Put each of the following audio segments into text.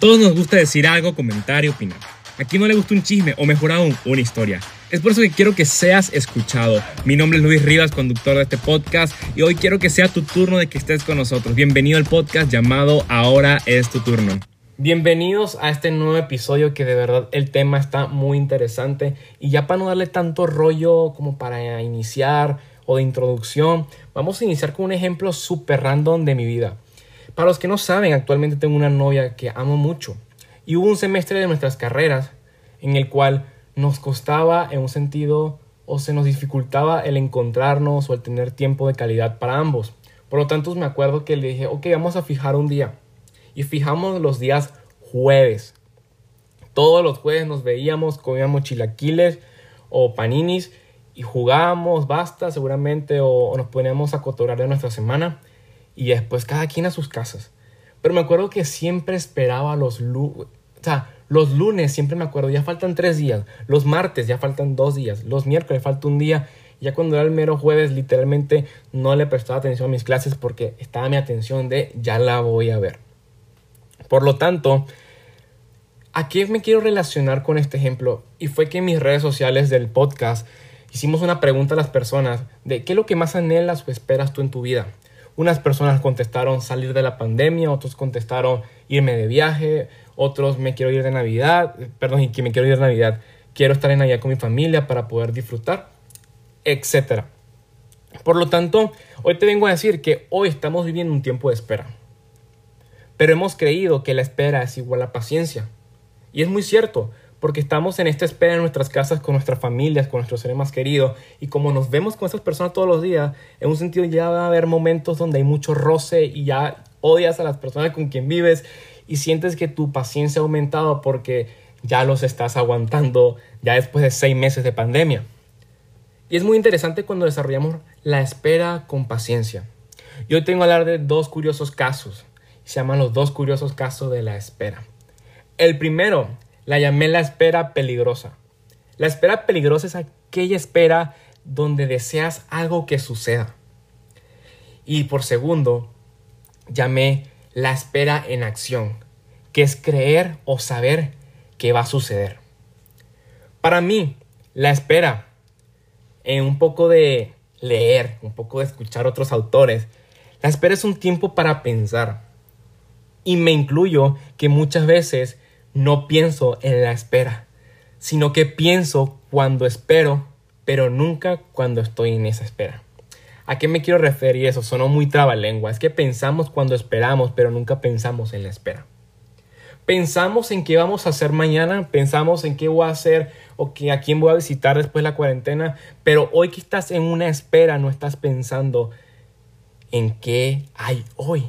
todos nos gusta decir algo, comentar y opinar. ¿A quién no le gusta un chisme o mejor aún, una historia? Es por eso que quiero que seas escuchado. Mi nombre es Luis Rivas, conductor de este podcast, y hoy quiero que sea tu turno de que estés con nosotros. Bienvenido al podcast llamado Ahora es tu turno. Bienvenidos a este nuevo episodio que de verdad el tema está muy interesante y ya para no darle tanto rollo como para iniciar o de introducción, vamos a iniciar con un ejemplo súper random de mi vida. Para los que no saben, actualmente tengo una novia que amo mucho y hubo un semestre de nuestras carreras en el cual nos costaba en un sentido o se nos dificultaba el encontrarnos o el tener tiempo de calidad para ambos. Por lo tanto, me acuerdo que le dije, ok, vamos a fijar un día. Y fijamos los días jueves. Todos los jueves nos veíamos, comíamos chilaquiles o paninis y jugábamos basta seguramente o, nos poníamos a cotorar de nuestra semana y después cada quien a sus casas. Pero me acuerdo que siempre esperaba los lunes, o sea, los lunes siempre me acuerdo, ya faltan tres días, los martes ya faltan dos días, los miércoles falta un día, ya cuando era el mero jueves literalmente no le prestaba atención a mis clases porque estaba mi atención de ya la voy a ver. Por lo tanto, ¿a qué me quiero relacionar con este ejemplo? Y fue que en mis redes sociales del podcast hicimos una pregunta a las personas de qué es lo que más anhelas o esperas tú en tu vida. Unas personas contestaron salir de la pandemia, otros contestaron irme de viaje, otros me quiero ir de Navidad, perdón, que me quiero ir de Navidad, quiero estar en Navidad con mi familia para poder disfrutar, etc. Por lo tanto, hoy te vengo a decir que hoy estamos viviendo un tiempo de espera. Pero hemos creído que la espera es igual a paciencia. Y es muy cierto, porque estamos en esta espera en nuestras casas con nuestras familias, con nuestros seres más queridos, y como nos vemos con esas personas todos los días, en un sentido ya va a haber momentos donde hay mucho roce y ya odias a las personas con quien vives y sientes que tu paciencia ha aumentado porque ya los estás aguantando ya después de seis meses de pandemia. Y es muy interesante cuando desarrollamos la espera con paciencia. Yo tengo que hablar de dos curiosos casos. Se llaman los dos curiosos casos de la espera. El primero la llamé la espera peligrosa. La espera peligrosa es aquella espera donde deseas algo que suceda. Y por segundo, llamé la espera en acción, que es creer o saber que va a suceder. Para mí, la espera, en un poco de leer, un poco de escuchar otros autores, la espera es un tiempo para pensar. Y me incluyo que muchas veces no pienso en la espera, sino que pienso cuando espero, pero nunca cuando estoy en esa espera. ¿A qué me quiero referir eso? Sonó muy trabalengua. Es que pensamos cuando esperamos, pero nunca pensamos en la espera. Pensamos en qué vamos a hacer mañana, pensamos en qué voy a hacer o que, a quién voy a visitar después de la cuarentena, pero hoy que estás en una espera no estás pensando en qué hay hoy.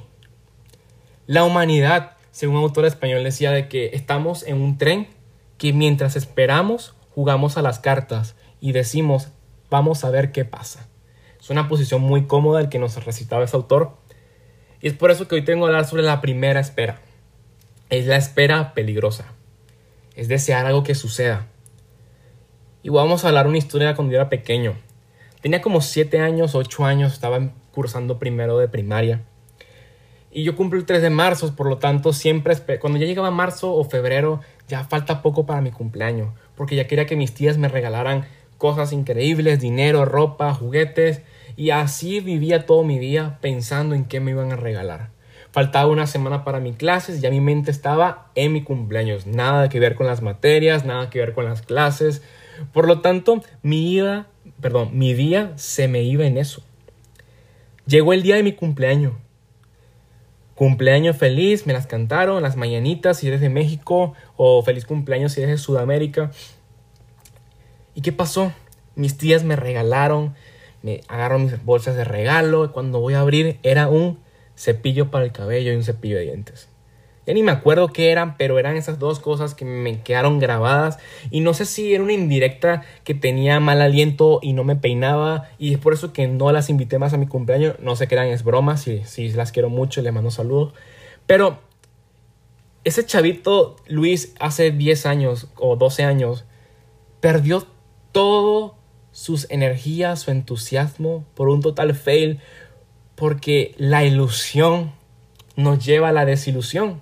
La humanidad, según un autor español, decía de que estamos en un tren que mientras esperamos jugamos a las cartas y decimos vamos a ver qué pasa. Es una posición muy cómoda el que nos recitaba ese autor. Y es por eso que hoy tengo que hablar sobre la primera espera. Es la espera peligrosa. Es desear algo que suceda. Y vamos a hablar una historia cuando yo era pequeño. Tenía como 7 años, 8 años, estaba cursando primero de primaria. Y yo cumplo el 3 de marzo, por lo tanto siempre, cuando ya llegaba marzo o febrero, ya falta poco para mi cumpleaños. Porque ya quería que mis tías me regalaran cosas increíbles, dinero, ropa, juguetes. Y así vivía todo mi día pensando en qué me iban a regalar. Faltaba una semana para mis clases y ya mi mente estaba en mi cumpleaños. Nada que ver con las materias, nada que ver con las clases. Por lo tanto, mi vida, perdón, mi día se me iba en eso. Llegó el día de mi cumpleaños. Cumpleaños feliz, me las cantaron, las mañanitas si eres de México o feliz cumpleaños si eres de Sudamérica. ¿Y qué pasó? Mis tías me regalaron, me agarro mis bolsas de regalo cuando voy a abrir era un cepillo para el cabello y un cepillo de dientes. Ya ni me acuerdo qué eran, pero eran esas dos cosas que me quedaron grabadas. Y no sé si era una indirecta que tenía mal aliento y no me peinaba. Y es por eso que no las invité más a mi cumpleaños. No sé qué eran, es broma. Si, si las quiero mucho, les mando saludos. Pero ese chavito, Luis, hace 10 años o 12 años, perdió todo sus energías, su entusiasmo por un total fail, porque la ilusión nos lleva a la desilusión.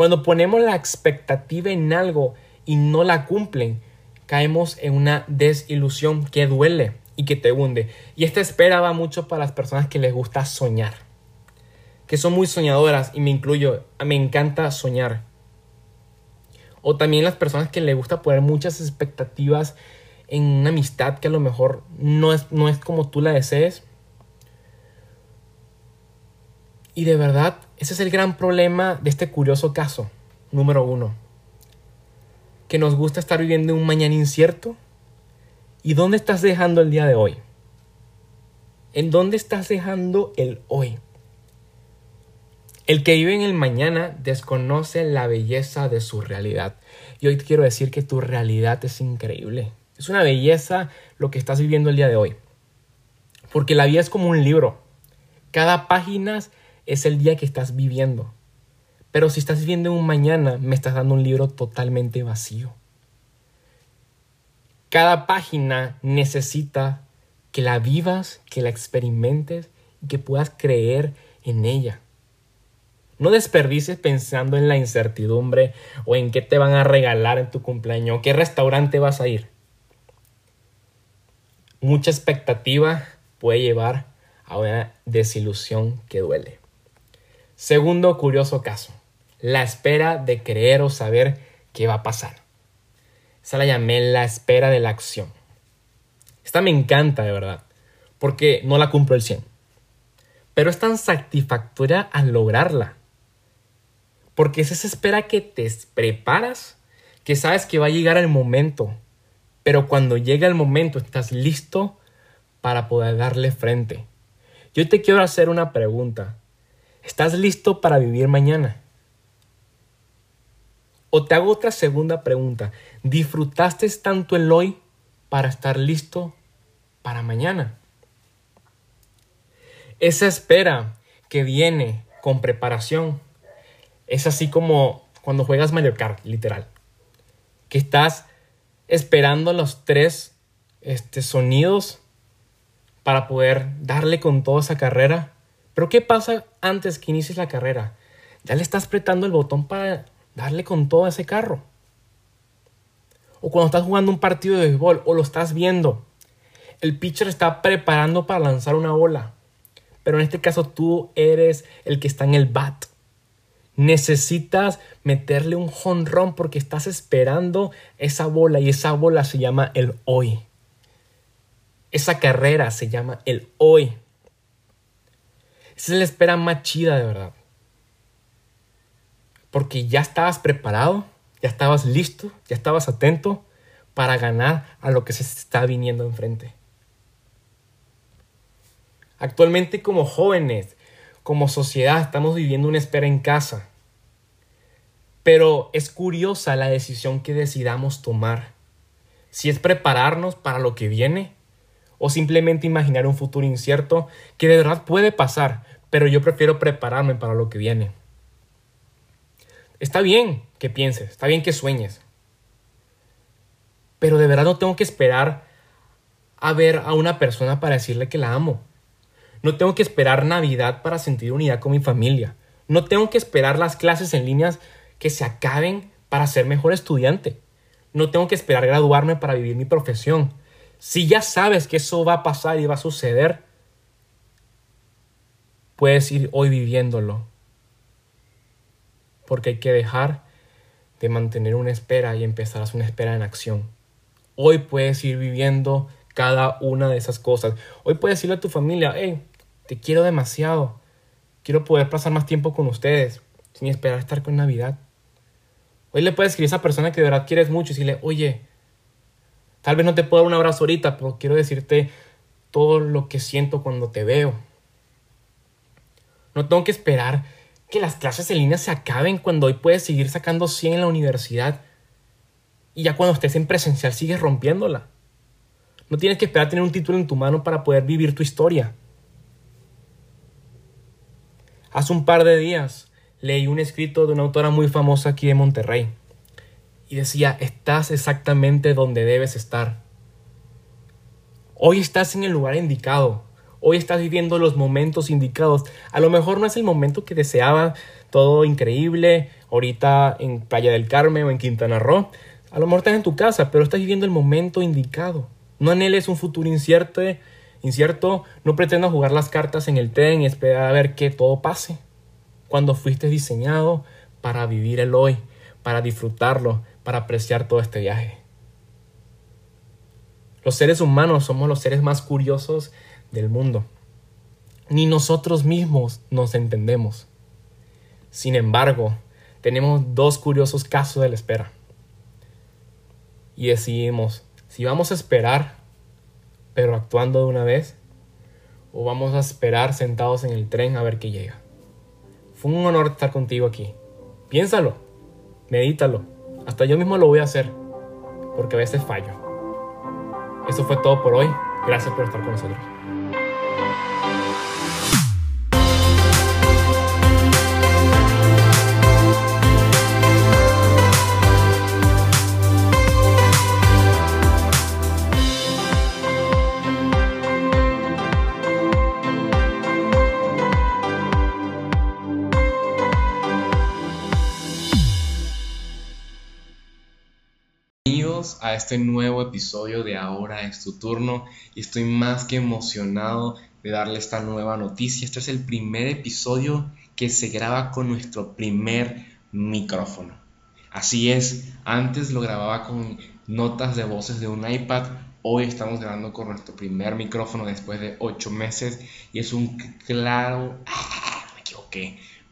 Cuando ponemos la expectativa en algo y no la cumplen, caemos en una desilusión que duele y que te hunde. Y esta espera va mucho para las personas que les gusta soñar, que son muy soñadoras y me incluyo, me encanta soñar. O también las personas que les gusta poner muchas expectativas en una amistad que a lo mejor no es, no es como tú la desees. Y de verdad, ese es el gran problema de este curioso caso, número uno. Que nos gusta estar viviendo un mañana incierto. ¿Y dónde estás dejando el día de hoy? ¿En dónde estás dejando el hoy? El que vive en el mañana desconoce la belleza de su realidad. Y hoy te quiero decir que tu realidad es increíble. Es una belleza lo que estás viviendo el día de hoy. Porque la vida es como un libro. Cada página es el día que estás viviendo. Pero si estás viviendo un mañana, me estás dando un libro totalmente vacío. Cada página necesita que la vivas, que la experimentes y que puedas creer en ella. No desperdicies pensando en la incertidumbre o en qué te van a regalar en tu cumpleaños o qué restaurante vas a ir. Mucha expectativa puede llevar a una desilusión que duele. Segundo curioso caso, la espera de creer o saber qué va a pasar. Esa la llamé la espera de la acción. Esta me encanta de verdad, porque no la cumplo el 100. Pero es tan satisfactoria al lograrla. Porque es esa espera que te preparas, que sabes que va a llegar el momento, pero cuando llega el momento estás listo para poder darle frente. Yo te quiero hacer una pregunta. ¿Estás listo para vivir mañana? O te hago otra segunda pregunta. ¿Disfrutaste tanto el hoy para estar listo para mañana? Esa espera que viene con preparación es así como cuando juegas Mario Kart, literal. Que estás esperando los tres este, sonidos para poder darle con toda esa carrera. Pero ¿qué pasa antes que inicies la carrera? Ya le estás apretando el botón para darle con todo ese carro. O cuando estás jugando un partido de béisbol o lo estás viendo, el pitcher está preparando para lanzar una bola. Pero en este caso tú eres el que está en el bat. Necesitas meterle un jonrón porque estás esperando esa bola y esa bola se llama el hoy. Esa carrera se llama el hoy. Esa es la espera más chida de verdad. Porque ya estabas preparado, ya estabas listo, ya estabas atento para ganar a lo que se está viniendo enfrente. Actualmente como jóvenes, como sociedad, estamos viviendo una espera en casa. Pero es curiosa la decisión que decidamos tomar. Si es prepararnos para lo que viene o simplemente imaginar un futuro incierto que de verdad puede pasar, pero yo prefiero prepararme para lo que viene. Está bien que pienses, está bien que sueñes, pero de verdad no tengo que esperar a ver a una persona para decirle que la amo. No tengo que esperar Navidad para sentir unidad con mi familia. No tengo que esperar las clases en líneas que se acaben para ser mejor estudiante. No tengo que esperar graduarme para vivir mi profesión. Si ya sabes que eso va a pasar y va a suceder, puedes ir hoy viviéndolo. Porque hay que dejar de mantener una espera y empezar a hacer una espera en acción. Hoy puedes ir viviendo cada una de esas cosas. Hoy puedes decirle a tu familia, hey, te quiero demasiado. Quiero poder pasar más tiempo con ustedes sin esperar estar con Navidad. Hoy le puedes escribir a esa persona que de verdad quieres mucho y decirle, oye, tal vez no te puedo dar un abrazo ahorita, pero quiero decirte todo lo que siento cuando te veo. No tengo que esperar que las clases en línea se acaben cuando hoy puedes seguir sacando 100 en la universidad y ya cuando estés en presencial sigues rompiéndola. No tienes que esperar a tener un título en tu mano para poder vivir tu historia. Hace un par de días leí un escrito de una autora muy famosa aquí de Monterrey. Y decía, estás exactamente donde debes estar. Hoy estás en el lugar indicado. Hoy estás viviendo los momentos indicados. A lo mejor no es el momento que deseaba, todo increíble, ahorita en Playa del Carmen o en Quintana Roo. A lo mejor estás en tu casa, pero estás viviendo el momento indicado. No anheles un futuro incierto, incierto. No pretendas jugar las cartas en el tren y esperar a ver que todo pase. Cuando fuiste diseñado para vivir el hoy, para disfrutarlo, para apreciar todo este viaje. Los seres humanos somos los seres más curiosos del mundo. Ni nosotros mismos nos entendemos. Sin embargo, tenemos dos curiosos casos de la espera. Y decidimos si vamos a esperar, pero actuando de una vez, o vamos a esperar sentados en el tren a ver qué llega. Fue un honor estar contigo aquí. Piénsalo, medítalo. Hasta yo mismo lo voy a hacer, porque a veces fallo. Eso fue todo por hoy. Gracias por estar con nosotros. Este nuevo episodio de Ahora es tu turno y estoy más que emocionado de darle esta nueva noticia. Este es el primer episodio que se graba con nuestro primer micrófono. Así es, antes lo grababa con notas de voces de un iPad, hoy estamos grabando con nuestro primer micrófono después de ocho meses y es un claro, ¡ah!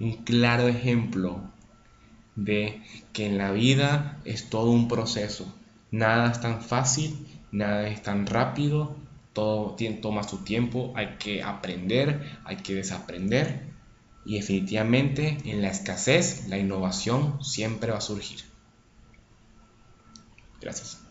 un claro ejemplo de que en la vida es todo un proceso Nada es tan fácil, nada es tan rápido, todo toma su tiempo, hay que aprender, hay que desaprender y definitivamente en la escasez la innovación siempre va a surgir. Gracias.